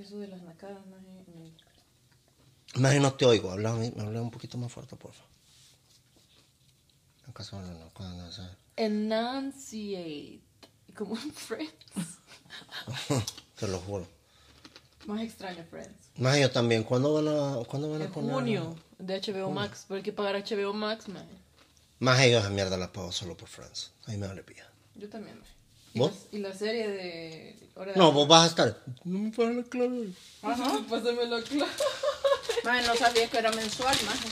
eso de las nacadas, maje, Maje, no te oigo. Habla, habla un poquito más fuerte, por favor. ¿Acaso no, no, cuando no? Enunciate. Como en Friends. Te lo juro. Más extraño Friends. Maje, yo también. ¿Cuándo van a, ¿cuándo van a En poner? junio de HBO Max. Pero hay que pagar HBO Max, maje. Maje, yo esa mierda la pago solo por Friends. Ahí me vale pilla. Yo también, maje. Y, ¿Vos? la, y la serie de... Hora de No, vos vas a estar. No me pagan la clave. Ajá. Pásamelo claro. Maje, no sabía que era mensual, maje.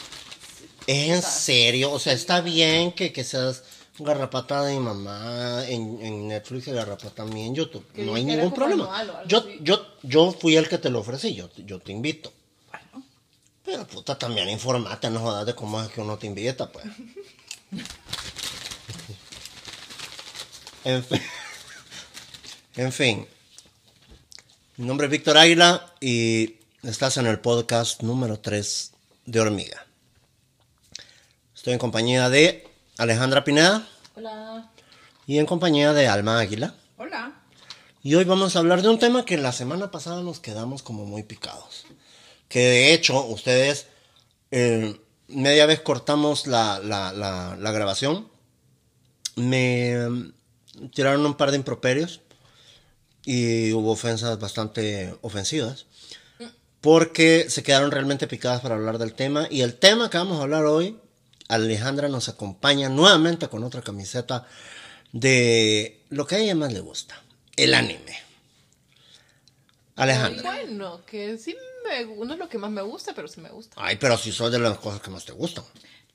Es en serio, o sea, está bien que, que seas garrapata de mi mamá en, en Netflix y garrapata mí en YouTube. No hay ningún problema. Yo, así. yo, yo fui el que te lo ofrecí, yo, yo te invito. Bueno, Pero puta, también informate, no jodas de cómo es que uno te invita, pues. en fin. En fin. Mi nombre es Víctor Águila y estás en el podcast número 3 de Hormiga. Estoy en compañía de Alejandra Pineda Hola. y en compañía de Alma Águila. hola. Y hoy vamos a hablar de un tema que la semana pasada nos quedamos como muy picados. Que de hecho, ustedes, eh, media vez cortamos la, la- la- la grabación, me mm, tiraron un par de improperios y hubo ofensas bastante ofensivas. Porque se quedaron realmente picadas para hablar del tema. Y el tema que vamos a hablar hoy, Alejandra nos acompaña nuevamente con otra camiseta de lo que a ella más le gusta, el anime. Alejandra. Bueno, que sí me... No es lo que más me gusta, pero sí me gusta. Ay, pero si son de las cosas que más te gustan.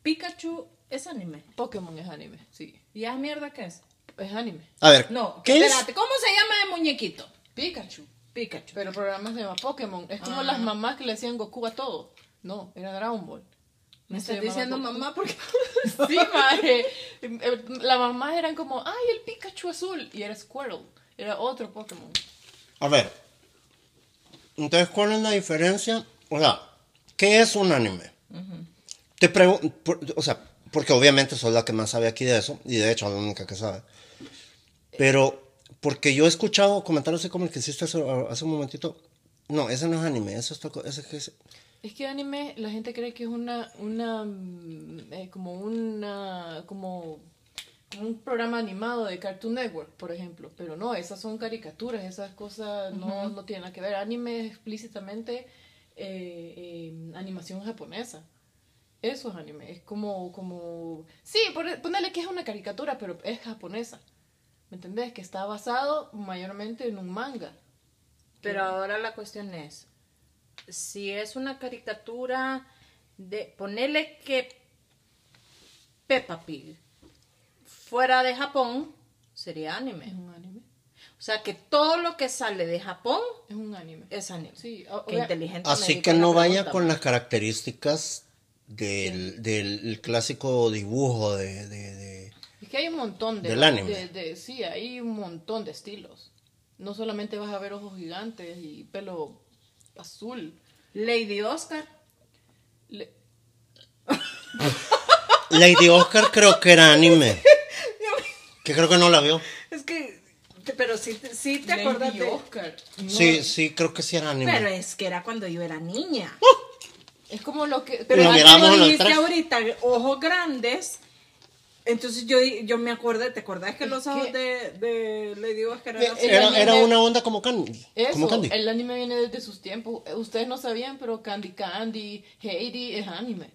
Pikachu es anime. Pokémon es anime, sí. ¿Y esa mierda qué es? Es anime. A ver, No, ¿qué es? ¿cómo se llama el muñequito? Pikachu. Pikachu. Pero el programa se llama Pokémon. Es como Ah. las mamás que le hacían Goku a todo. No, era Dragon Ball. Me estás diciendo Goku. mamá porque... Sí, maje. Eh, Las mamás eran como, ay, el Pikachu azul. Y era Squirtle. Era otro Pokémon. A ver. Entonces, ¿cuál es la diferencia? O sea, ¿qué es un anime? Te pregunto, o sea, porque obviamente soy la que más sabe aquí de eso, y de hecho la única que sabe. Pero, porque yo he escuchado comentarios así como el que hiciste hace, hace un momentito. No, ese no es anime, eso es, ese que es- que anime, la gente cree que es una, una, mm, eh, como una, como, como un programa animado de Cartoon Network, por ejemplo. Pero no, esas son caricaturas, esas cosas no, no tienen nada que ver. Anime es explícitamente eh, eh, animación japonesa. Eso es anime, es como, como, sí, por- ponerle que es una caricatura, pero es japonesa. ¿Me entendés? Que está basado mayormente en un manga. Pero ahora la cuestión es, si es una caricatura de ponerle que Peppa Pig fuera de Japón, sería Es anime. un anime. O sea que todo lo que sale de Japón Es un anime. es anime. Sí, o- Qué o- inteligente. Así que no vaya pregunta. con las características del, del clásico dibujo de, de- de- Es que hay un montón de, Del anime. de- de- sí, hay un montón de estilos. No solamente vas a ver ojos gigantes y pelo azul. Lady Oscar. Le- Lady Oscar creo que era anime. Que creo que no la vio. Es que, pero sí, te- sí te acuerdas de... Oscar. No, Sí, sí, creo que sí era anime. Pero es que era cuando yo era niña. Es como lo que... Pero Lo dijiste tres. ahorita, ojos grandes. Entonces yo, yo me acordé, ¿te acordás que Es los ojos que- de, de Lady Oscar eran Era, era una onda como Candy. Eso, como Candy. el anime viene desde sus tiempos. Eh, Ustedes no sabían, pero Candy Candy, Heidi es anime.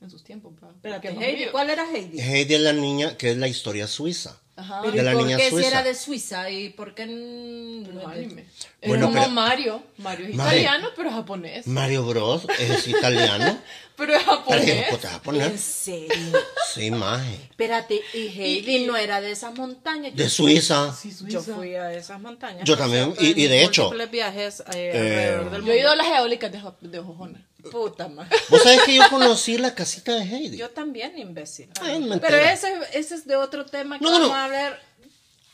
En sus tiempos, pa. Es Heidi. ¿cuál era Heidi? Heidi es la niña, que es la historia suiza. Ajá. Pero de ¿y la por niña qué si suiza. era de Suiza? ¿Y por qué Pero es no es de- anime. Es Bueno, como pero- Mario. Mario es Mario. italiano, pero es japonés. Mario Bros. es italiano. Pero es Pero japonés. ¿qué te vas a poner? ¿En serio? Sí, maje. Espérate, ¿y Heidi Y- no era de esas montañas? De Yo- Suiza. Sí, Yo Suiza. fui a esas montañas. Yo también, y- y de hecho, viajes eh, alrededor del Yo he ido a las eólicas de, de Jojona. Puta madre. ¿Vos sabés que yo conocí la casita de Heidi? Yo también, imbécil. Ay, mentira. Pero ese, ese es de otro tema que No, vamos a ver.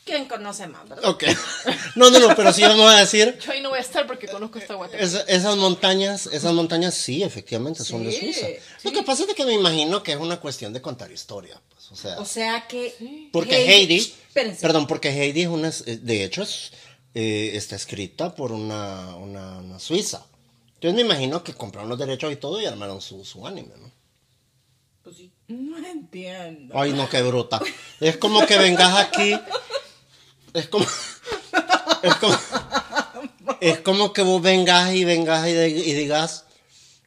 ¿Quién conoce más, verdad? Ok. No, no, no, pero sí vamos a decir. Yo ahí no voy a estar porque conozco esta Guatemala. esa- esas montañas, esas montañas sí, efectivamente, son de Sí, Suiza. sí. Lo que pasa es que me imagino que es una cuestión de contar historia. Pues, o sea, O sea que. porque Heidi, Espérense. perdón, porque Heidi es una, de hecho es eh, está escrita por una, una, una suiza. Entonces me imagino que compraron los derechos y todo y armaron su, su anime, ¿no? Pues sí. No entiendo. Ay, no, qué bruta. Es como que vengas aquí. Es como. Es como. Es como que vos vengas y vengas y, de- y digas.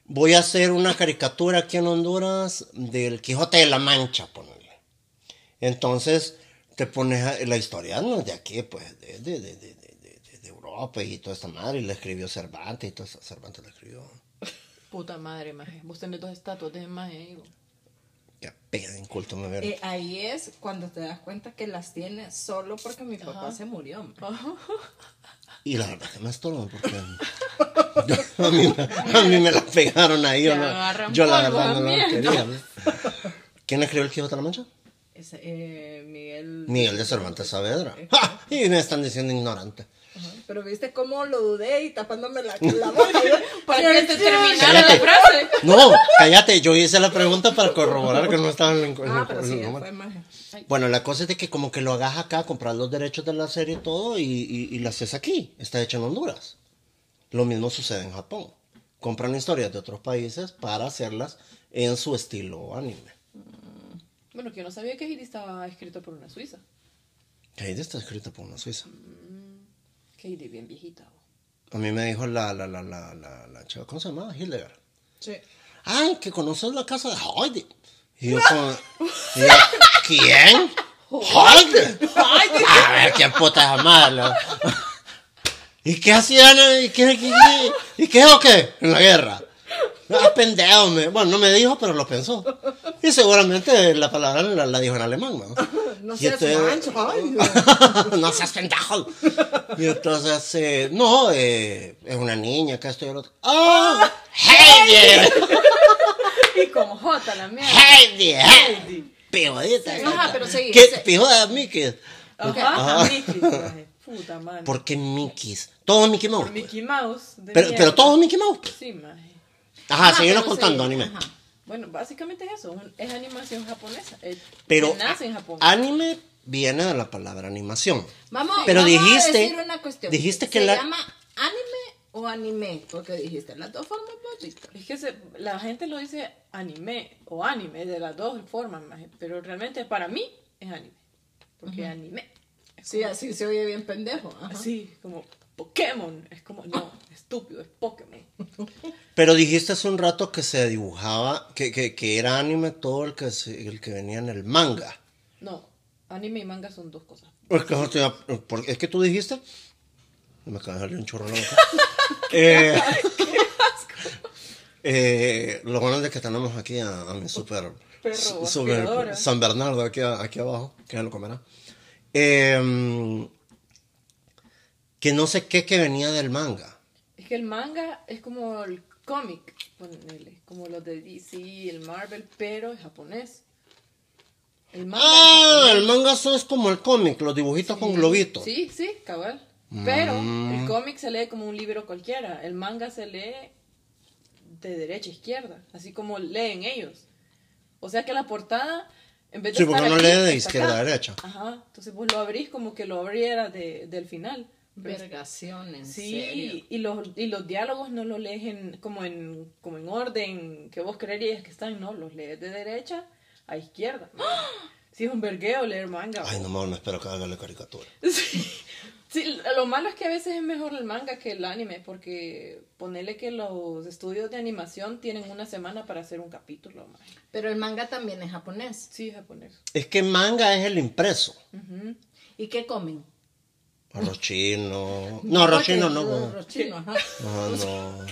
Voy a hacer una caricatura aquí en Honduras del Quijote de la Mancha, ponele. Entonces te pones a- la historia, no es de aquí, pues, de, de, de, de- de Europa y toda esta madre. Y la escribió Cervantes y todo eso. Cervantes la escribió. Puta madre, maje. Vos tenés dos estatuas de maje vos. Qué pega de inculto me veo. Eh, ahí es cuando te das cuenta que las tienes solo porque mi papá se murió. Y la verdad que me estorban porque yo- a, mí, me- a mí me la pegaron ahí. Yo, no- yo la verdad no la también. quería. ¿no? ¿Quién escribió el Quijote de la Mancha? Ese, eh, Miguel. Miguel de Cervantes Saavedra. ¡Ja! Y me están diciendo ignorante. Pero viste cómo lo dudé y tapándome la, la boca. Para que te terminara Cállate. la frase. No, cállate, yo hice la pregunta para corroborar que no estaba en el en Ah, el- pero en sí. Bueno, la cosa es de que como que lo hagas acá, comprar los derechos de la serie y todo, y, y, y la haces aquí. Está hecha en Honduras. Lo mismo sucede en Japón. Compran historias de otros países para hacerlas en su estilo anime. Bueno, que yo no sabía que Heidi estaba escrito por una suiza. Heidi está escrita por una suiza. Que Heidi bien viejita. A mí me dijo la, la, la, la, la, la chava, ¿cómo se llama? Hildegard. Sí. Ay, que conoces la casa de Heidi. Y yo como, y yo, ¿quién? Heidi. A ver, qué puta madre. ¿Y qué hacían? ¿Y qué, qué, qué- ¿Y qué o qué? En la guerra. Ah, pendejo, me- bueno, no me dijo, pero lo pensó. Y seguramente la palabra la, la dijo en alemán, ¿no? No seas entonces- mancho. Ay, no seas pendejo. Y entonces, eh, no, eh, es una niña, acá estoy el otro. ¡Oh! ¡Heidi! y con J la mierda. ¡Heidi! ¡Heidi! Pijodita. Ajá, pero seguí, ¿Qué? se- Pijoda Mickey. Ajá, Mickey. Puta madre. ¿Por qué Mickeys? Todo Mickey Mouse. Por Mickey Mouse. de Pero, mierda. pero todo Mickey Mouse. Sí, maje. Ajá, Ajá, seguimos contando sí, anime. ajá. Bueno, básicamente es eso. Es animación japonesa. eh, Pero que nace en Japón. anime viene de la palabra animación. Vamos, Pero vamos dijiste- a decir una cuestión. dijiste que ¿Se la- llama anime o anime? Porque dijiste las dos formas básicas. Es que se- la gente lo dice anime o anime de las dos formas, pero realmente para mí es anime. Porque anime. Es Sí, como- así se oye bien pendejo. ajá. así, como Pokémon. Es como, no, estúpido, es Pokémon. Pero dijiste hace un rato que se dibujaba, que, que, que era anime todo el que, se- el que venía en el manga. No, anime y manga son dos cosas. Es que, es que tú dijiste. Me acaba de salir un chorro en la boca. eh, eh, lo bueno es que tenemos aquí a, a mi super, Perro super. San Bernardo aquí, aquí abajo, que ya lo comerá. Eh, que no sé qué que venía del manga. Es que el manga es como el cómic, como los de DC, el Marvel, pero es japonés. El manga Ah, es el manga es como el cómic, los dibujitos con globitos. Sí, sí, cabal. Pero Mm. el cómic se lee como un libro cualquiera. El manga se lee de derecha a izquierda, así como leen ellos. O sea que la portada, en vez de Sí, porque estar uno aquí, lee de izquierda a derecha. Ajá, entonces vos lo abrís como que lo abriera de, del final. Vergación, en Sí, serio. y los, y los diálogos no los lees en, como, en, como en orden que vos creerías que están, no, los lees de derecha a izquierda. Sí, es un vergueo leer manga. Ay, no mames, espero que haga la caricatura. Sí. Sí, lo malo es que a veces es mejor el manga que el anime, porque ponerle que los estudios de animación tienen una semana para hacer un capítulo. maje. Pero el manga también es japonés. Sí, japonés. Es que manga es el impreso. Ujú. ¿Y qué comen? Arroz chino. No, arroz chino no. no. Arroz chino, ajá. Ah, no.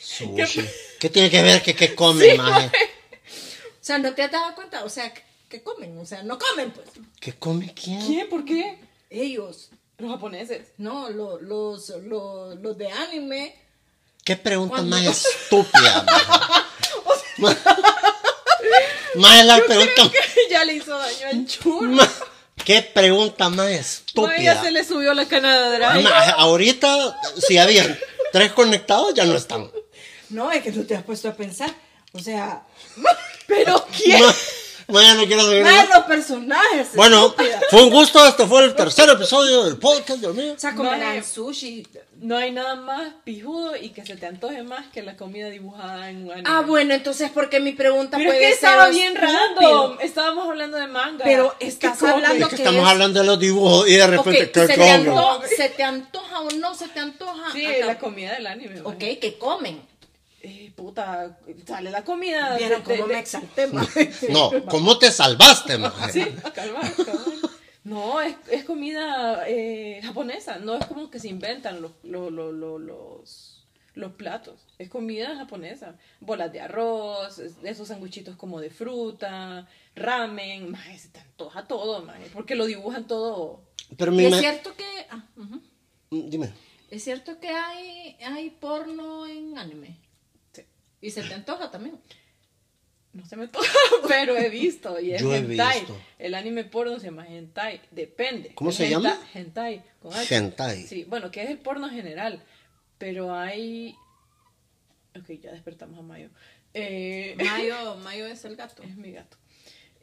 Sushi. ¿Qué tiene que ver que qué comen, maje? O sea, ¿no te has dado cuenta? O sea, ¿qué comen? O sea, no comen, pues. ¿Qué come quién? ¿Quién? ¿Por qué? Ellos. Los japoneses. No, lo- los, los, los de anime. ¿Qué pregunta más estúpida? Más es la pregunta. ya le hizo daño al chulo. ¿Qué pregunta más Ma, ya estúpida? se le subió la canadera. Ahorita, si había tres conectados, ya no están. No, es que tú te has puesto a pensar. O sea, Pero ¿quién? Ma, Maña no quiero seguir. Más los personajes. Bueno, estúpida. fue un gusto. Este fue el tercer episodio del podcast, Dios mío. O sea, No, comerán eh, sushi. No hay nada más pijudo y que se te antoje más que la comida dibujada en un anime. Ah, bueno, entonces, porque mi pregunta Pero es puede que ser estaba bien estúpido? random. Estábamos hablando de manga. Pero estás ¿Qué hablando Es que que estamos es- hablando de los dibujos y de repente, ¿se ¿qué te, comen? antoja, ¿se te antoja o no se te antoja? Sí, Acá. la comida del anime. Ok, maje. que comen. Eh, puta, sale la comida. Vieron de- cómo de- me exalté, ma. No, ¿cómo te salvaste, maje? Sí, calma, calma. No, es, es comida eh, japonesa. No es como que se inventan los, los, los, los, los, los platos. Es comida japonesa. Bolas de arroz, es- esos sanguchitos como de fruta, ramen. Maje, se te antoja todo, maje, Porque lo dibujan todo. Pero mi es cierto que... ah, ujú. Dime. Es cierto que hay, hay porno en anime. Y se te antoja también. No se me antoja, pero he visto. Y es Yo he hentai. visto. El anime porno se llama hentai. Depende. ¿Cómo El se henta- llama? Hentai. Con H. Hentai. Sí, bueno, que es el porno general. Pero hay. Ok, ya despertamos a Mayo. Eh, Mayo, Mayo es el gato. es mi gato.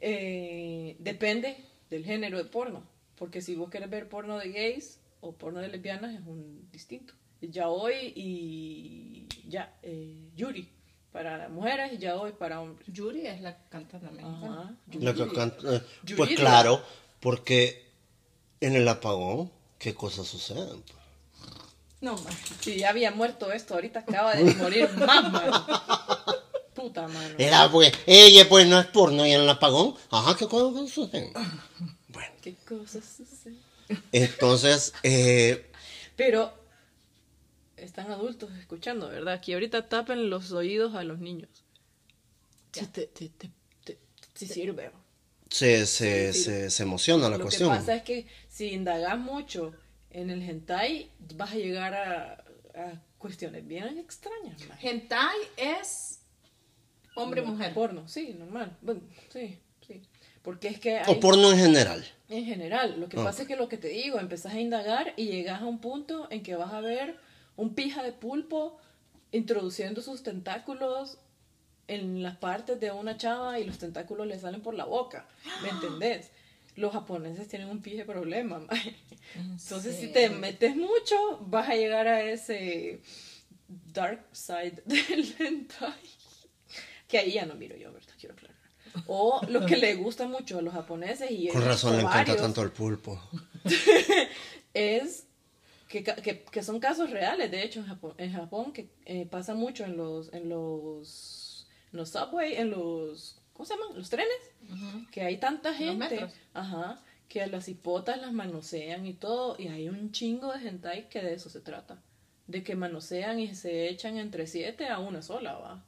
Eh, depende del género de porno. Porque si vos querés ver porno de gays o porno de lesbianas, es un distinto. Ya hoy y ya, eh, Yuri para mujeres y ya hoy para hombres. Yuri es la. Ajá. Que canta- eh, Yuridia. pues claro, porque en el apagón, ¿qué cosas suceden? No. Si ya había muerto esto, ahorita acaba de morir más. Puta mano. Era pues, ella pues no es porno y en el apagón, ajá, ¿qué cosas suceden? Bueno, ¿Qué cosas suceden? entonces, eh, Pero están adultos escuchando, ¿verdad? Aquí ahorita tapen los oídos a los niños. Sí, te, te, te, te- sí sirve. se, se, Sí, sí. se, se emociona la Lo cuestión. que pasa es que si indagas mucho en el hentai, vas a llegar a, a cuestiones bien extrañas. Hentai es hombre-mujer. Porno, sí, normal. Bueno, sí, sí. Porque es que hay, O porno en general. en general, lo que Ah. pasa es que lo que te digo, empezás a indagar y llegas a un punto en que vas a ver un pija de pulpo introduciendo sus tentáculos en las partes de una chava y los tentáculos le salen por la boca. ¿Me entendés? Los japoneses tienen un pije problema. Entonces, si te metes mucho, vas a llegar a ese dark side del hentai. Que ahí ya no miro yo, ¿verdad? Quiero aclarar. O lo que le gusta mucho a los japoneses y Con razón le encanta tanto el pulpo. es que, que, que son casos reales, de hecho, en Japón, en Japón que eh, pasa mucho en los, en los, en los subway, en los, ¿cómo se llaman? Los trenes, que hay tanta gente, ajá, que a las hipotas las manosean y todo, y hay un chingo de hentai que de eso se trata, de que manosean y se echan entre siete a una sola, va,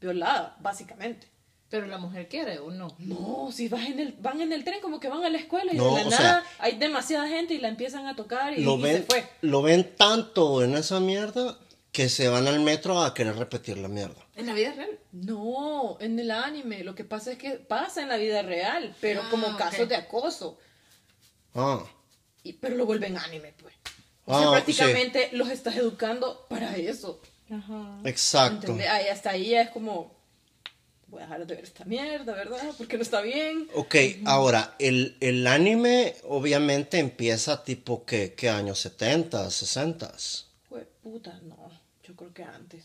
violada, básicamente. Pero la mujer quiere o no. No, si vas en el, van en el tren como que van a la escuela y No, de la nada sea, hay demasiada gente y la empiezan a tocar y, Lo y ven, se fue. lo ven tanto en esa mierda que se van al metro a querer repetir la mierda. En la vida real. No, en el anime lo que pasa es que pasa en la vida real, pero Ah, como casos de acoso. Ah, Y, pero lo vuelven anime, pues. O Ah, sea, prácticamente los estás educando para eso. exacto. ¿entendés? Ahí, hasta ahí ya es como, voy a dejar de ver esta mierda, ¿verdad? Porque no está bien. Ok, ahora, el, el anime obviamente empieza tipo, ¿qué, qué años? 70, 60. Jue puta, no, yo creo que antes.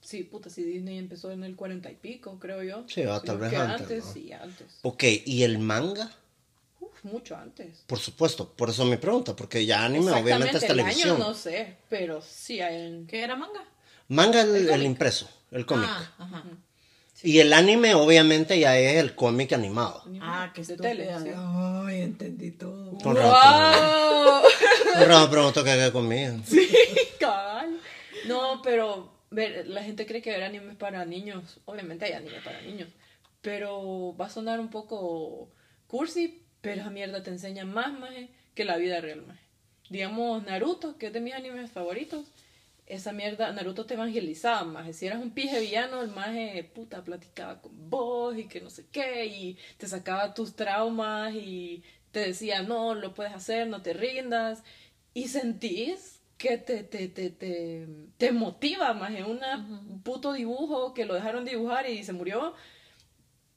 Sí, puta, si Disney empezó en el cuarenta y pico, creo yo. Sí, va, tal vez que antes, antes. ¿no? Sí, antes. Ok, ¿y el manga? Uf, mucho antes. Por supuesto, por eso mi pregunta, porque ya anime obviamente es el televisión. año no sé, pero sí hay en... ¿Qué era manga? Manga el, el impreso, el cómic. Ah, ajá. Y el anime obviamente ya es el cómic animado. Ah, qué de estúpida. tele. sí. Ay, entendí todo. Con. ¡Wow! Razón qué conmigo. Cabal. No, pero ver, la gente cree que ver anime es para niños. Obviamente hay anime para niños. Pero va a sonar un poco cursi, pero esa mierda te enseña más, maje, que la vida real, maje. Digamos, Naruto, que es de mis animes favoritos. Esa mierda, Naruto te evangelizaba, maje. Si eras un pije villano, el maje, puta, platicaba con vos y que no sé qué, y te sacaba tus traumas y te decía, no, lo puedes hacer, no te rindas. Y sentís que te, te, te, te, te motiva más en una- un puto dibujo que lo dejaron dibujar y se murió.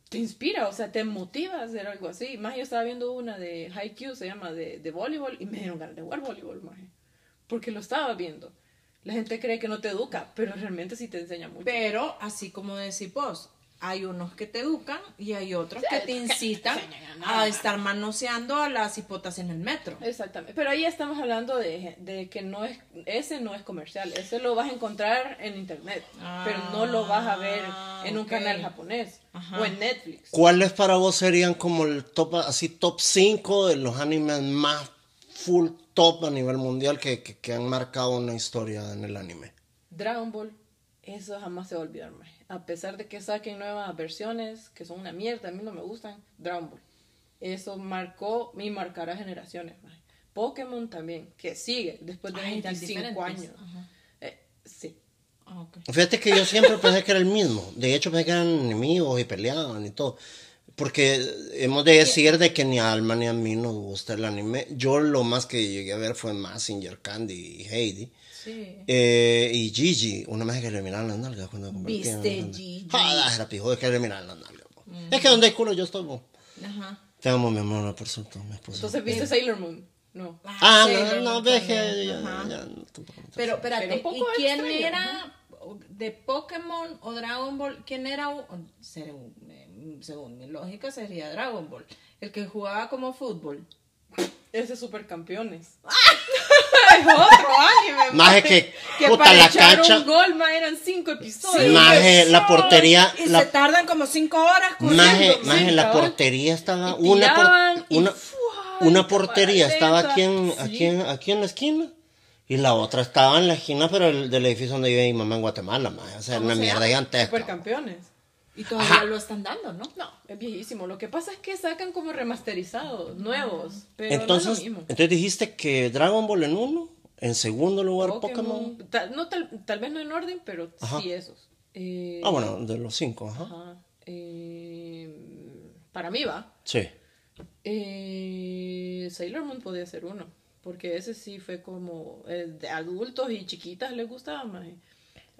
te inspira, o sea, te motiva a hacer algo así. Más yo estaba viendo una de Haikyuu, se llama, de, de voleibol, y me dieron ganas de jugar voleibol, más. Porque lo estaba viendo. La gente cree que no te educa, pero realmente sí te enseña mucho. Pero, así como decís vos, hay unos que te educan y hay otros que te incitan a estar manoseando a las hipotas en el metro. Exactamente. Pero ahí estamos hablando de, de que no es, ese no es comercial. Ese lo vas a encontrar en internet. pero no lo vas a ver en un ok. canal japonés Ajá. o en Netflix. ¿Cuáles para vos serían como el top, así top 5 de los animes más full top a nivel mundial que, que, que han marcado una historia en el anime? Dragon Ball, eso jamás se va a olvidar. A pesar de que saquen nuevas versiones que son una mierda, a mí no me gustan, Dragon Ball. Eso marcó y marcará generaciones, maje. Pokémon también, que sigue después de Ay, tan 25 diferentes. años. Eh, sí. Ah. Fíjate que yo siempre pensé que era el mismo. De hecho, pensé que eran enemigos y peleaban y todo. Porque hemos de decir de que ni a Alma ni a mí nos gusta el anime. Yo lo más que llegué a ver fue Massinger, Candy y Heidi. Sí. Eh, y Gigi, una vez que le miraban las nalgas cuando convertían ¿Viste, Gigi? Joder, era pijo, es que le miraban las nalgas. po. Es que donde hay culo yo estoy. Ajá. Te amo, mi amor, por cierto, mi esposa. Entonces, ¿viste Sailor Moon? No. ah, sí, no, no, ves que ya, ya, no, tampoco Pero espérate, Pero un poco ¿y quién extraño, era de Pokémon o Dragon Ball? ¿Quién era? un- Según, eh, según mi lógica sería Dragon Ball. El que jugaba como fútbol. Ese es Supercampeones. es otro anime, Más es que, que puta, para la echar cancha- un gol, ma, eran cinco episodios. Maje, la portería, Y la, se tardan como cinco horas maje, sí, la portería estaba, Y una, por- y una, una portería estaba aquí en, Sí. aquí, en, aquí en la esquina. Y la otra estaba en la esquina, pero el, del edificio donde vive mi mamá en Guatemala, maje. O sea, ¿Cómo una se mierda llama? gigantesca. Supercampeones. Y todavía lo están dando, ¿no? No, es viejísimo. Lo que pasa es que sacan como remasterizados, nuevos. Pero Entonces, no es lo mismo. entonces dijiste que Dragon Ball en uno, en segundo lugar Pokémon. Tal, no, tal, tal vez no en orden, pero Ajá. sí esos. Eh, Ah, bueno, de los cinco, ajá. ajá. Eh, para mí va. Sí. Eh, Sailor Moon podía ser uno. Porque ese sí fue como eh, de adultos y chiquitas les gustaba más.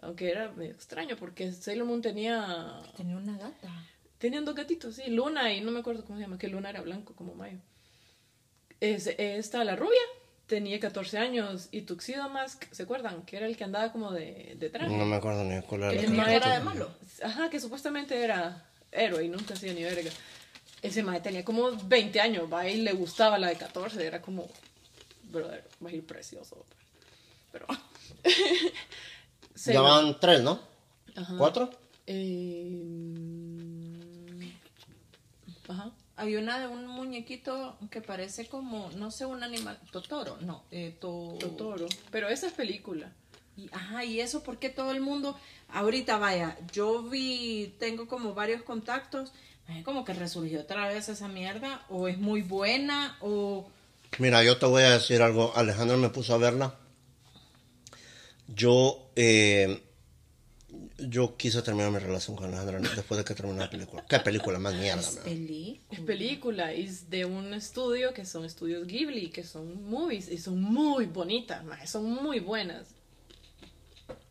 Aunque era medio extraño porque Sailor Moon tenía Tenía una gata. Tenían dos gatitos, sí, Luna y no me acuerdo cómo se llama, que Luna era blanco como Mayo. Es, esta, la rubia, tenía 14 años y Tuxedo Mask, ¿se acuerdan? Que era el que andaba como de, de traje. No me acuerdo ni cuál era Que caricatura. cara de malo. Ajá, que supuestamente era héroe y nunca hacía ni verga. Ese mae tenía como 20 años, va, y le gustaba la de 14, era como, brother, va a ir precioso. Pero... Ya van tres, ¿no? Ajá. ¿Cuatro? Eh, Ajá. Hay una de un muñequito que parece como, no sé, un animal. Totoro, no. Eh, to- Totoro. Pero esa es película. Y, ajá, y eso porque todo el mundo, ahorita vaya, yo vi, tengo como varios contactos, como que resurgió otra vez esa mierda, o es muy buena, o... Mira, yo te voy a decir algo. Alejandro me puso a verla. Yo, eh, yo quise terminar mi relación con Alejandra después de que terminé la película. ¿Qué película más mierda, Es man? peli. Es película, es de un estudio que son estudios Ghibli, que son movies y son muy bonitas, son muy buenas.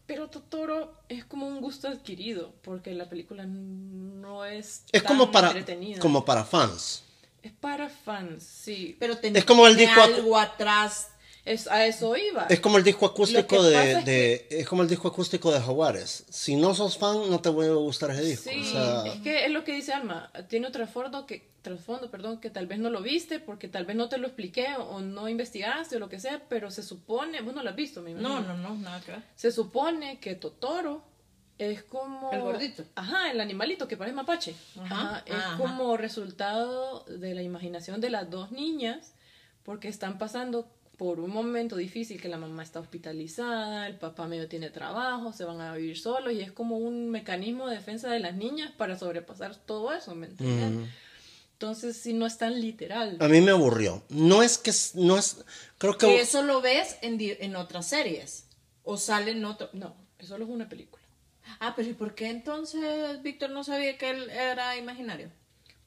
Pero Totoro es como un gusto adquirido, porque la película no es Es tan como para, entretenida. como para fans. Es para fans, sí. Pero ten- Es como disco ac- algo atrás. Es, a eso iba. Es como el disco acústico de, es de- es como el disco acústico de Jaguares. Si no sos fan, no te va a gustar ese disco. Sí, O sea, es que es lo que dice Alma, tiene otro trasfondo que, trasfondo, perdón, que tal vez no lo viste, porque tal vez no te lo expliqué o no investigaste o lo que sea, pero se supone, vos no lo has visto, me imagino. No, no, no, nada que ver. Se supone que Totoro es como... El gordito. Ajá, el animalito que parece mapache. Ajá, Ajá, es ajá. como resultado de la imaginación de las dos niñas, porque están pasando por un momento difícil que la mamá está hospitalizada, el papá medio tiene trabajo, se van a vivir solos y es como un mecanismo de defensa de las niñas para sobrepasar todo eso, ¿me entiendes? Entonces, si no es tan literal. a mí me aburrió. No es que, no es, creo que... Que eso lo ves en, di- en otras series. O sale en otro... No, eso solo es una película. Ah, pero ¿y por qué entonces Víctor no sabía que él era imaginario?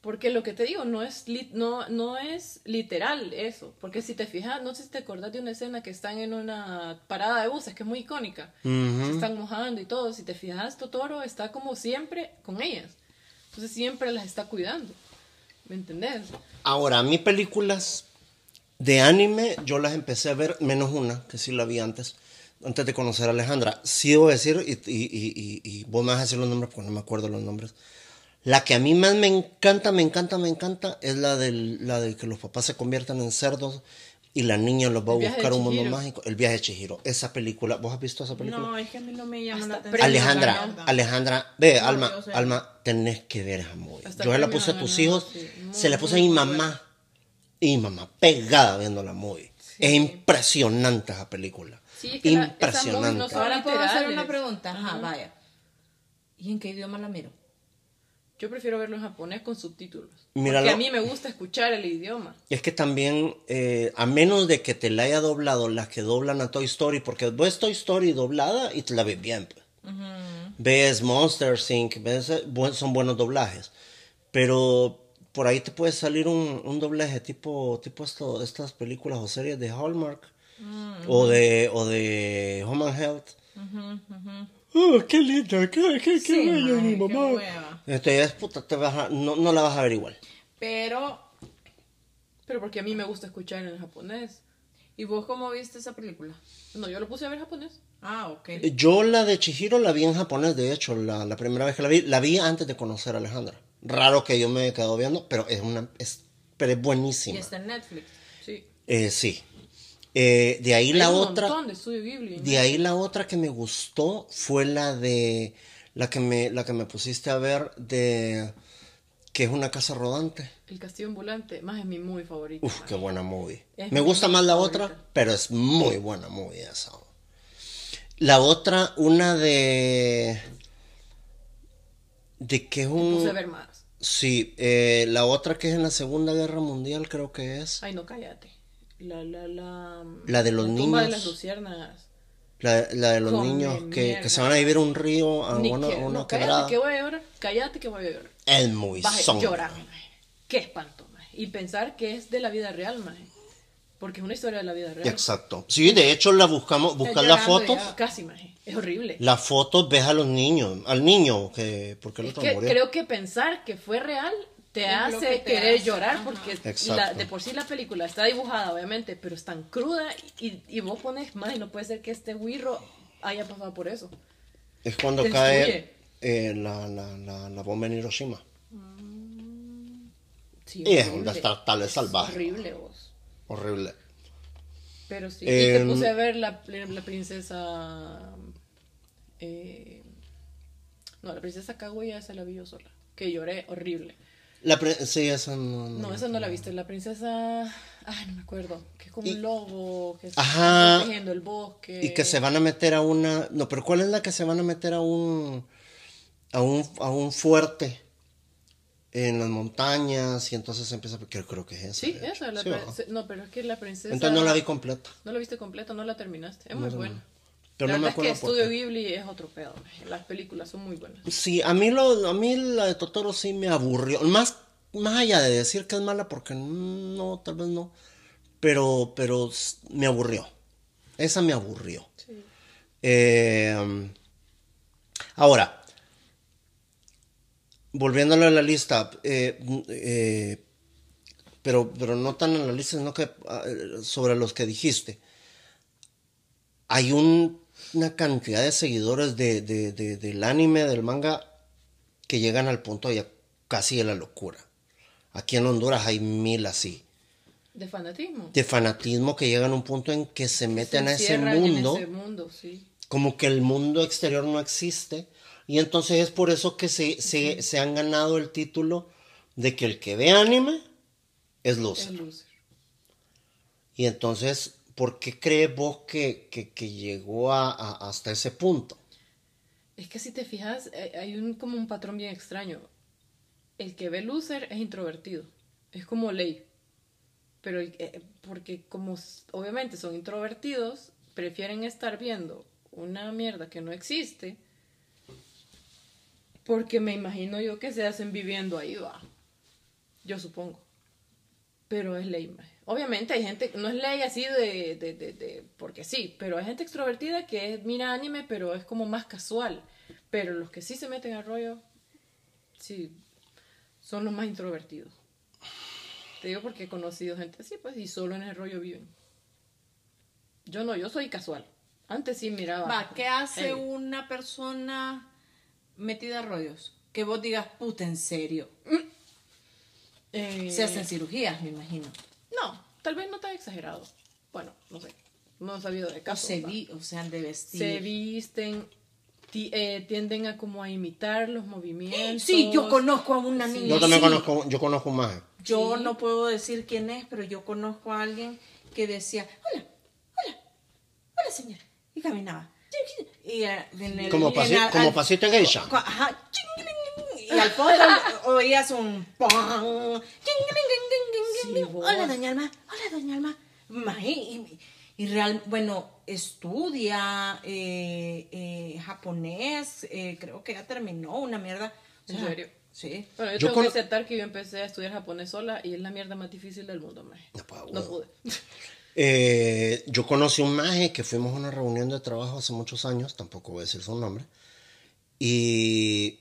Porque lo que te digo no es, li- no, no es literal eso. Porque si te fijas, no sé si te acordás de una escena que están en una parada de buses que es muy icónica. Se están mojando y todo. Si te fijas, Totoro está como siempre con ellas. Entonces siempre las está cuidando. ¿Me entendés? Ahora, mí películas de anime, yo las empecé a ver, menos una, que sí la vi antes, antes de conocer a Alejandra. Sí debo decir, y, y, y, y vos me vas a decir los nombres porque no me acuerdo los nombres. La que a mí más me encanta, me encanta, me encanta, es la, del, la de que los papás se conviertan en cerdos y la niña los va a buscar un mundo mágico. El viaje de Chihiro. Esa película, ¿vos has visto esa película? No, es que a mí no me llama la Hasta atención. Alejandra, la. Alejandra, ve, No, Alma, yo. Alma, tenés que ver esa movie. Hasta Yo se la puse a tus hijos, sí. Muy, se la puse a mi mamá y mi mamá pegada viendo la movie. Es impresionante esa película. Sí, es que la- esa impresionante. movie no Ahora puedo hacer una pregunta. Ajá, vaya. ¿Y en qué idioma la miro? Yo prefiero verlo en japonés con subtítulos. Míralo. Porque a mí me gusta escuchar el idioma. Y es que también, eh, a menos de que te la haya doblado las que doblan a Toy Story, porque ves Toy Story doblada y te la ves bien. Ves Monster Inc., ves, eh, son buenos doblajes. Pero por ahí te puede salir un, un doblaje tipo, tipo esto, estas películas o series de Hallmark o, de, o de Home and Health. Oh, qué linda, qué, qué, qué Sí, bello mi mamá. hueva. Entonces, puta, te vas a- no, no la vas a ver igual. Pero, Pero porque a mí me gusta escuchar en japonés. ¿y vos cómo viste esa película? No, yo lo puse a ver japonés. Ah, ok. Yo la de Chihiro la vi en japonés, de hecho, la, la primera vez que la vi, la vi antes de conocer a Alejandra. Raro que yo me he quedado viendo, pero es una, es, pero es Y buenísima. está en Netflix. Sí. Eh, sí. Eh, de ahí Hay la un otra, de estudio Ghibli. ¿no? de ahí la otra que me gustó fue la de, la que me, la que me pusiste a ver de, que es una casa rodante. El castillo ambulante, más es mi muy favorito. Uf, qué buena movie. Es Me gusta más la favorita. otra, pero es muy buena movie esa. La otra, una de, de que es un... Puse a ver más. Sí, eh, la otra que es en la Segunda Guerra Mundial creo que es. Ay, no, cállate. La, la, la... La de los tumba de niños. las luciérnagas. La, la de los Come niños que, se van a vivir un río, a Ni una, que- una no, quebrada. cállate que voy a llorar. Cállate que voy a llorar. Es muy llorar. Qué espanto, maje. Y pensar que es de la vida real, maje. Porque es una historia de la vida real. Exacto. Sí, de hecho la buscamos, buscas las fotos. Casi, maje. Es horrible. las fotos ves a los niños, al niño que porque el Es otro que creo que pensar que fue real te hace que te querer hace, llorar porque la- de por sí la película está dibujada, obviamente, pero es tan cruda y, y vos pones, más no puede ser que este wirro haya pasado por eso. Es cuando te cae eh, la, la, la, la bomba en Hiroshima. Sí, Y es horrible. un Es salvaje. Horrible vos. Horrible. Pero sí. Eh, y te puse a ver la, la princesa. eh, no, la princesa Kaguya esa la vi yo sola. Que lloré horrible. La sí, esa no. No, esa no la viste. La princesa. Ay, no me acuerdo. Que es como Y- un lobo. Que Ajá. está protegiendo el bosque. Y que se van a meter a una. No, pero ¿cuál es la que se van a meter a un. a un, a un fuerte en las montañas y entonces empieza. Creo, creo que es esa. Sí, esa. La Sí, no, pero es que la princesa. Entonces no la vi completa. No la viste completa, no la terminaste. Es muy buena. Pero la no me acuerdo es que Estudio. Ghibli es otro pedo. Las películas son muy buenas. Sí, a mí, lo, a mí la de Totoro sí me aburrió. Más, más allá de decir que es mala, porque no, tal vez no. Pero, pero me aburrió. Esa me aburrió. Sí. Eh, ahora, volviéndole a la lista, eh, eh, pero, pero no tan en la lista, sino que ah, eh, sobre los que dijiste. Hay un- una cantidad de seguidores de, de- de- del anime, del manga, que llegan al punto ya casi de la locura. Aquí en Honduras hay mil así. De fanatismo. De fanatismo que llegan a un punto en que se meten a ese encierran en mundo ese mundo, sí. como que el mundo exterior no existe. Y entonces es por eso que se, se, se han ganado el título de que el que ve anime es loser. Es loser. Y entonces, ¿por qué crees vos que, que, llegó a, hasta ese punto? Es que si te fijas, eh, hay un, como un patrón bien extraño. El que ve loser es introvertido. Es como ley. Pero eh, porque como obviamente son introvertidos, prefieren estar viendo una mierda que no existe. Porque me imagino yo que se hacen viviendo ahí, va. Yo supongo. Pero es ley, maje. Obviamente hay gente, no es ley así de, de, de, de- porque sí, pero hay gente extrovertida que es- mira anime, pero es como más casual. Pero los que sí se meten al rollo, sí, son los más introvertidos. Te digo porque he conocido gente así, pues, y solo en el rollo viven. Yo no, yo soy casual. Antes sí miraba. Va, ¿qué hace una persona metida a rollos? Que vos digas, puta, en serio. Eh, Se hacen cirugías, me imagino. No, tal vez no tan exagerado. Bueno, no sé. No he sabido de O caso. se, vi, o sea, de vestir. se visten, ti- eh, tienden a como a imitar los movimientos. Sí, yo conozco a una niña. Yo también sí. conozco, yo conozco maje. Yo Sí. no puedo decir quién es, pero yo conozco a alguien que decía, hola, hola, hola señora. Y caminaba. Y eh, en el- Como en pasi- al- como al- pasito en geisha. Ajá. Y al fondo oías un Sí. Hola, doña Alma. Hola, doña Alma. Maje, Y, y real, bueno, estudia eh, eh, japonés. eh, creo que ya terminó una mierda. O ¿En serio? Sí. Bueno, yo, Yo tengo con- que aceptar que yo empecé a estudiar japonés sola y es la mierda más difícil del mundo, maje. No, pues, No pude. Eh, yo conocí un maje que fuimos a una reunión de trabajo hace muchos años, tampoco voy a decir su nombre, y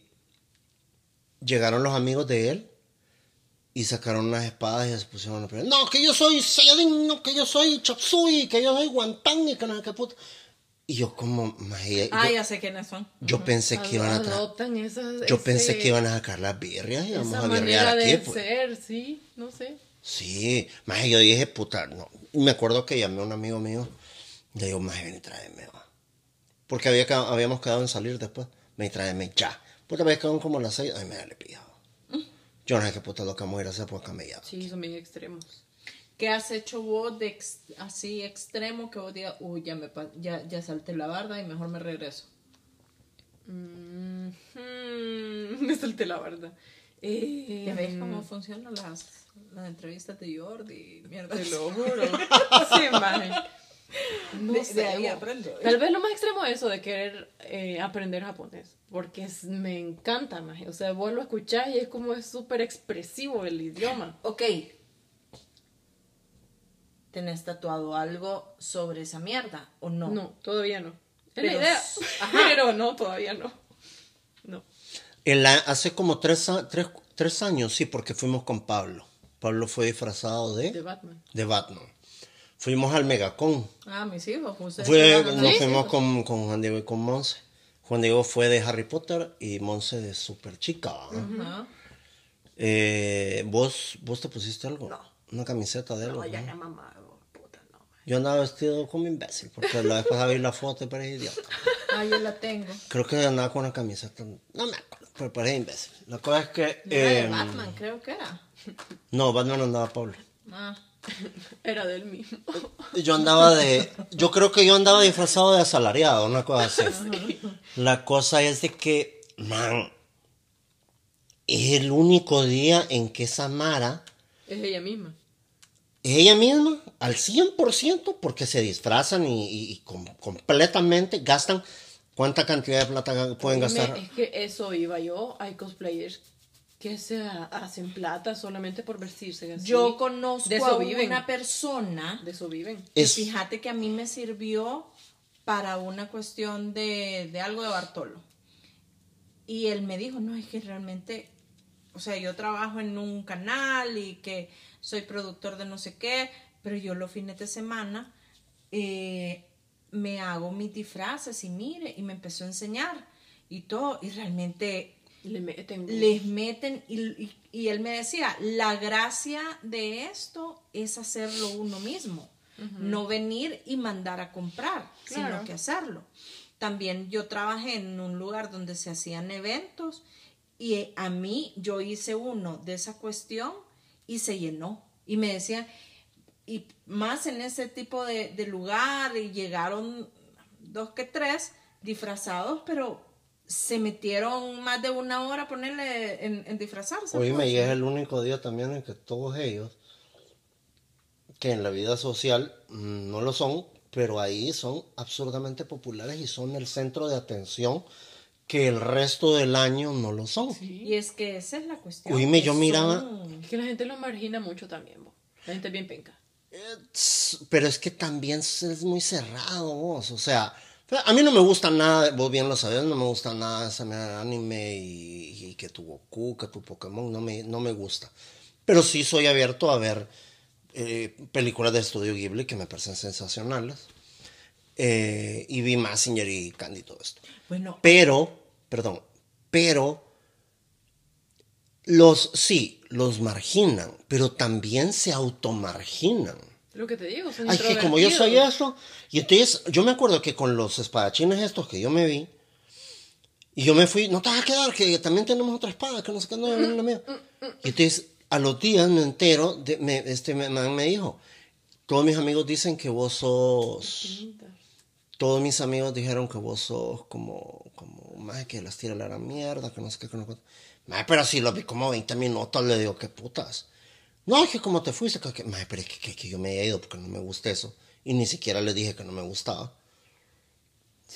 llegaron los amigos de él y sacaron unas espadas y se pusieron a pelear. No, que yo soy Saiyajin, no, que yo soy Chapsui, que yo soy Guantán y que no sé qué puta. Y yo como, maje, Ah, yo, ya sé quiénes son. yo pensé que iban a Adoptan esas- yo pensé que iban a sacar las birrias y vamos a birrear aquí, de pues. ser, sí, no sé. Sí, más yo dije, puta, no. Y Me acuerdo que llamé a un amigo mío. Le digo, más ven y tráeme, va. Porque había, habíamos quedado en salir después. Ven y tráeme ya. Puta, había quedado como a las seis. Ay, me dale pillado. Yo no sé qué puta lo que vamos a ir a hacer por camellado. Sí, son bien extremos. ¿Qué has hecho vos de ex- así extremo que vos digas, uy, ya, me, ya, ya salté la barda y mejor me regreso? Mm, mm, me salté la. Eh, ¿Ya ves cómo funcionan las, las entrevistas de Jordi? Mierda. Te lo juro. sí, maje. No De- sé, de ahí aprendo. Tal vez lo más extremo es eso de querer eh, aprender japonés. Porque es- me encanta, maje. O sea, vos lo escuchás y es como es súper expresivo el idioma. Ok. ¿Tenés tatuado algo sobre esa mierda o no? No, todavía no. Es la idea. ajá. Pero no, todavía no. No. En la- hace como tres, tres, tres años, sí, porque fuimos con Pablo. Pablo fue disfrazado de, De Batman. de Batman. Fuimos al Megacon. Ah, mis hijos. Fue, nos fuimos con, con Juan Diego y con Monse. Juan Diego fue de Harry Potter y Monse de Super Chica. Ajá. Eh, ¿vos, ¿Vos te pusiste algo? No. Una camiseta de algo. No, ya ¿no? mamá, puta, no. Yo andaba vestido como imbécil, porque la vez pasada vi la foto y parecía idiota. Ah, yo la tengo. Creo que andaba con una camiseta, no me acuerdo, pero parecía imbécil. La cosa es que... No era de eh, Batman, creo que era. no, Batman andaba Pablo. Ah. Era del mismo. Yo andaba de... Yo creo que yo andaba disfrazado de asalariado, una cosa así. La cosa es de que, man, es el único día en que esa Mara Es ella misma. es ella misma al 100% porque se disfrazan y, y- y com- completamente gastan cuánta cantidad de plata pueden gastar. Es que eso iba yo. Hay cosplayers que se hacen plata solamente por vestirse así. Yo conozco de a eso viven. una persona De eso viven. que fíjate que a mí me sirvió para una cuestión de, de algo de Bartolo. Y él me dijo, no, es que realmente, o sea, yo trabajo en un canal y que soy productor de no sé qué, pero yo los fines de semana eh, me hago mis disfraces y mire, y me empezó a enseñar y todo, y realmente Le meten. les meten y, y- y él me decía, la gracia de esto es hacerlo uno mismo, no venir y mandar a comprar, Claro. sino que hacerlo. También yo trabajé en un lugar donde se hacían eventos y a mí yo hice uno de esa cuestión y se llenó. Y me decían, y más en ese tipo de, de lugar y llegaron dos que tres disfrazados, pero se metieron más de una hora a ponerle en, en disfrazarse. Oíme, pues. y es el único día también en que todos ellos, que en la vida social mm, no lo son, pero ahí son absurdamente populares y son el centro de atención que el resto del año no lo son. Y es que esa es la cuestión. Oíme, yo miraba- son- Es que la gente lo margina mucho también. bo. La gente es bien penca. Tss, Pero es que también es muy cerrado vos, o sea, O sea, A mí no me gusta nada, vos bien lo sabes, no me gusta nada ese anime y, y que tu Goku, que tu Pokémon, no me, no me gusta. Pero sí soy abierto a ver eh, películas de estudio Ghibli que me parecen sensacionales. Eh, y vi Massinger y Candy y todo esto. Bueno, Pero, perdón, pero los, sí, los marginan, pero también se automarginan. Lo que te digo, son Ay, que como yo soy eso, y entonces yo me acuerdo que con los espadachines estos que yo me vi, y yo me fui, no te vas a quedar, que también tenemos otra espada, que no sé qué, no, no, mía. Y entonces a los días me entero, de, me, este me, man me dijo, todos mis amigos dicen que vos sos, todos mis amigos dijeron que vos sos como, como, más que las tira la gran mierda, que no sé qué, que no sé qué. Pero si lo vi como 20 minutos, le digo, qué putas. No, es que como te fuiste, que, mae, pero es que, que, que yo me he ido porque no me gusta eso. Y ni siquiera le dije que no me gustaba.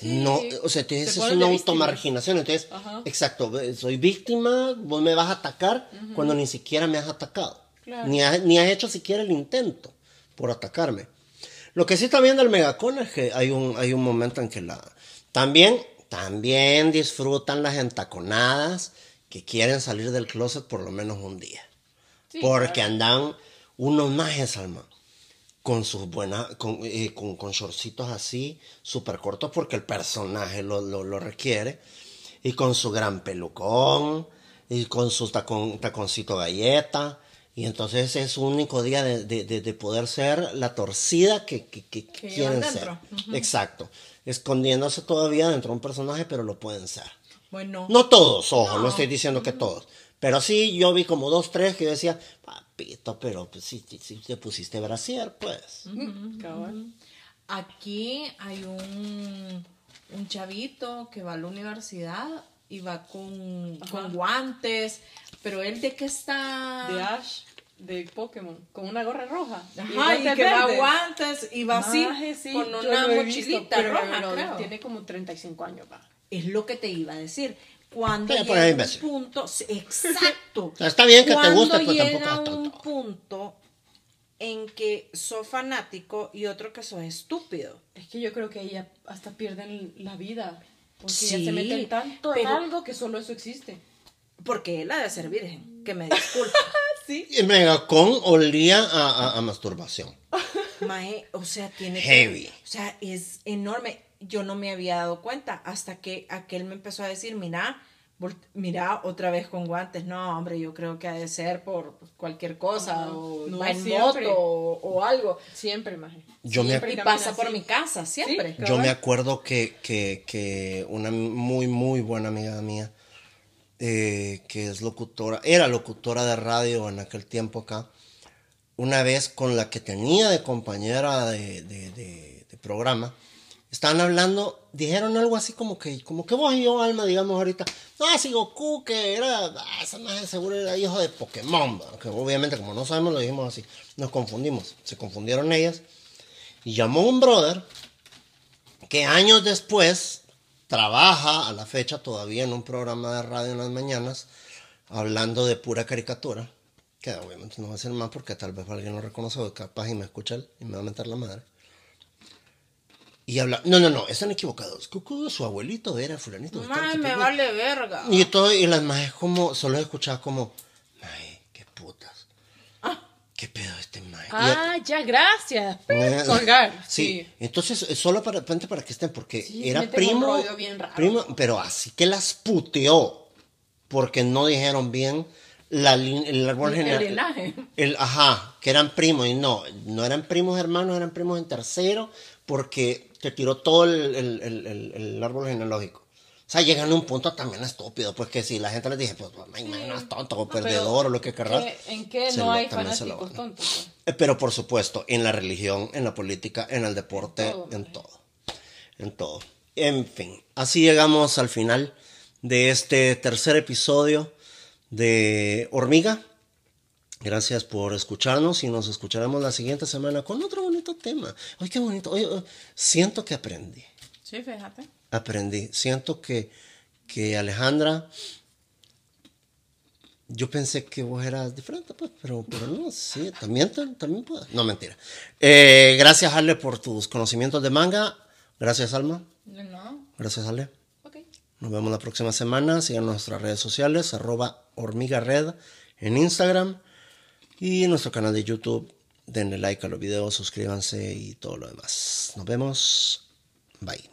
no, o sea, entonces Se es una automarginación. Entonces, Ajá. exacto, soy víctima, vos me vas a atacar cuando ni siquiera me has atacado. Claro. Ni, has, ni has hecho siquiera el intento por atacarme. Lo que sí está viendo el megacon es que hay un, hay un momento en que la... También, también disfrutan las entaconadas que quieren salir del closet por lo menos un día. Sí, porque claro. andan unos majes, Alma, con sus buenas, con, eh, con, con shortcitos así, súper cortos, porque el personaje lo, lo, lo requiere, y con su gran pelucón, y con su tacón, taconcito galleta, y entonces es su único día de, de, de- de poder ser la torcida que, que, que Que quieren ser. Exacto. Escondiéndose todavía dentro de un personaje, pero lo pueden ser. bueno. No todos, ojo, no, No. estoy diciendo que todos. Pero sí, yo vi como dos, tres que yo decía, papito, pero pues sí, sí, te pusiste brasier, pues. Aquí hay un, un chavito que va a la universidad y va con, con guantes, pero él de qué está... De Ash, de Pokémon, con una gorra roja. Ajá, y guantes que va guantes y va así sí, con una visto, mochilita pero roja, pero creo. tiene como 35 años, va. Es lo que te iba a decir. Cuando Sí, llega un punto, exacto. está bien que te Cuando guste, pero llega tampoco un tonto. punto en que sos fanático y otro que sos estúpido. Es que yo creo que ella hasta pierden la vida. Porque Sí, ya se meten tanto pero- en algo que solo eso existe. Porque él ha de ser virgen, que me disculpe. Sí. Y Megacon olía a, a- a masturbación. Mae, o sea, tiene que- Heavy. o sea, es enorme. Yo no me había dado cuenta hasta que aquel me empezó a decir, mira, mira otra vez con guantes. No, hombre, yo creo que ha de ser por cualquier cosa o No, en moto o, o algo. Siempre, maje. Yo me- Y pasa por mi casa, siempre. Sí. Yo me acuerdo que, que, que una muy, muy buena amiga mía, eh, que es locutora, era locutora de radio en aquel tiempo acá, una vez con la que tenía de compañera de, de- de- de programa, estaban hablando, dijeron algo así como que, como que vos y yo, Alma, digamos ahorita, no, si que era, ah, esa maje seguro era hijo de Pokémon, obviamente como no sabemos lo dijimos así, nos confundimos, se confundieron ellas, y llamó un brother, que años después trabaja a la fecha todavía en un programa de radio en las mañanas hablando de pura caricatura que obviamente no va a ser más porque tal vez alguien lo reconoce capaz y me escucha y me va a meter la madre y habla no no no están equivocados Cucu, su abuelito era fulanito Mae, me vale verga. y todo y las más como solo escuchaba como ay qué putas qué pedo este mae Ah, ya, gracias. eh, Colgar. Sí. Sí. Entonces, eh, solo para, para que estén, porque Sí, era primo, bien raro. primo, pero así que las puteó, porque no dijeron bien la, el árbol El geneal- linaje. el- ajá, que eran primos, y no, no eran primos hermanos, eran primos en tercero, porque te tiró todo el, el- el- el- el árbol genealógico. O sea, llegan a un punto también estúpido, pues que si la gente les dije, pues, ay, man, no es tonto o perdedor o lo que querrás. ¿qué- ¿En qué no lo- hay fanáticos tontos? pues? Pero por supuesto, en la religión, en la política, en el deporte, En todo, en todo. En todo. En fin, así llegamos al final de este tercer episodio de Hormiga. Gracias por escucharnos y nos escucharemos la siguiente semana con otro bonito tema. Ay, qué bonito. Eh, siento que aprendí. Sí, fíjate. Aprendí. Siento que, que Alejandra. Yo pensé que vos eras diferente, pues, pero, pero no, sí, también, tam- también puedes. No, mentira. Eh, gracias, Ale, por tus conocimientos de manga. Gracias, Alma. No. Gracias, Ale. Nos vemos la próxima semana. Sigan nuestras redes sociales, arroba hormiga red en Instagram y en nuestro canal de YouTube. Denle like a los videos, suscríbanse y todo lo demás. Nos vemos. Bye.